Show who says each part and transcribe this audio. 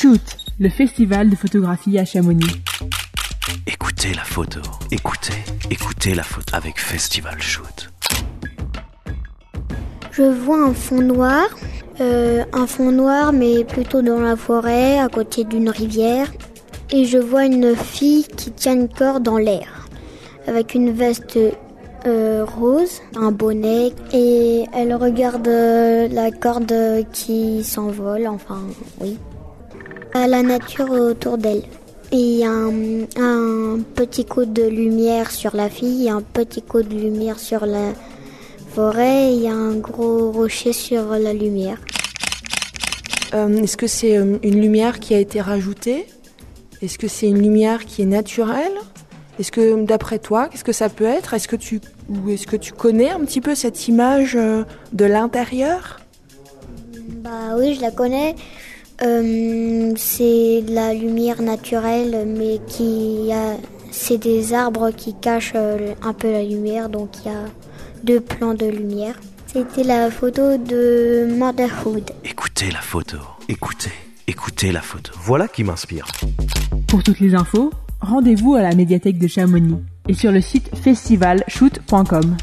Speaker 1: Shoot, le festival de photographie à Chamonix.
Speaker 2: Écoutez la photo. Écoutez, écoutez la photo avec Festival Shoot.
Speaker 3: Je vois un fond noir, euh, un fond noir mais plutôt dans la forêt, à côté d'une rivière. Et je vois une fille qui tient une corde dans l'air, avec une veste euh, rose, un bonnet, et elle regarde euh, la corde qui s'envole, enfin oui. À la nature autour d'elle. Il y a un, un petit coup de lumière sur la fille, un petit coup de lumière sur la forêt, et il y a un gros rocher sur la lumière.
Speaker 4: Euh, Est-ce que c'est euh, une lumière qui a été rajoutée? Est-ce que c'est une lumière qui est naturelle? Est-ce que, d'après toi, qu'est-ce que ça peut être? Est-ce que tu ou est-ce que tu connais un petit peu cette image euh, de l'intérieur?
Speaker 3: Bah oui, je la connais. Euh, c'est de la lumière naturelle, mais qui a, c'est des arbres qui cachent euh, un peu la lumière, donc il y a deux plans de lumière. C'était la photo de Motherhood.
Speaker 2: Écoutez la photo. Écoutez, écoutez la photo.
Speaker 5: Voilà qui m'inspire.
Speaker 1: Pour toutes les infos, rendez-vous à la médiathèque de Chamonix et sur le site festivalshoot.com.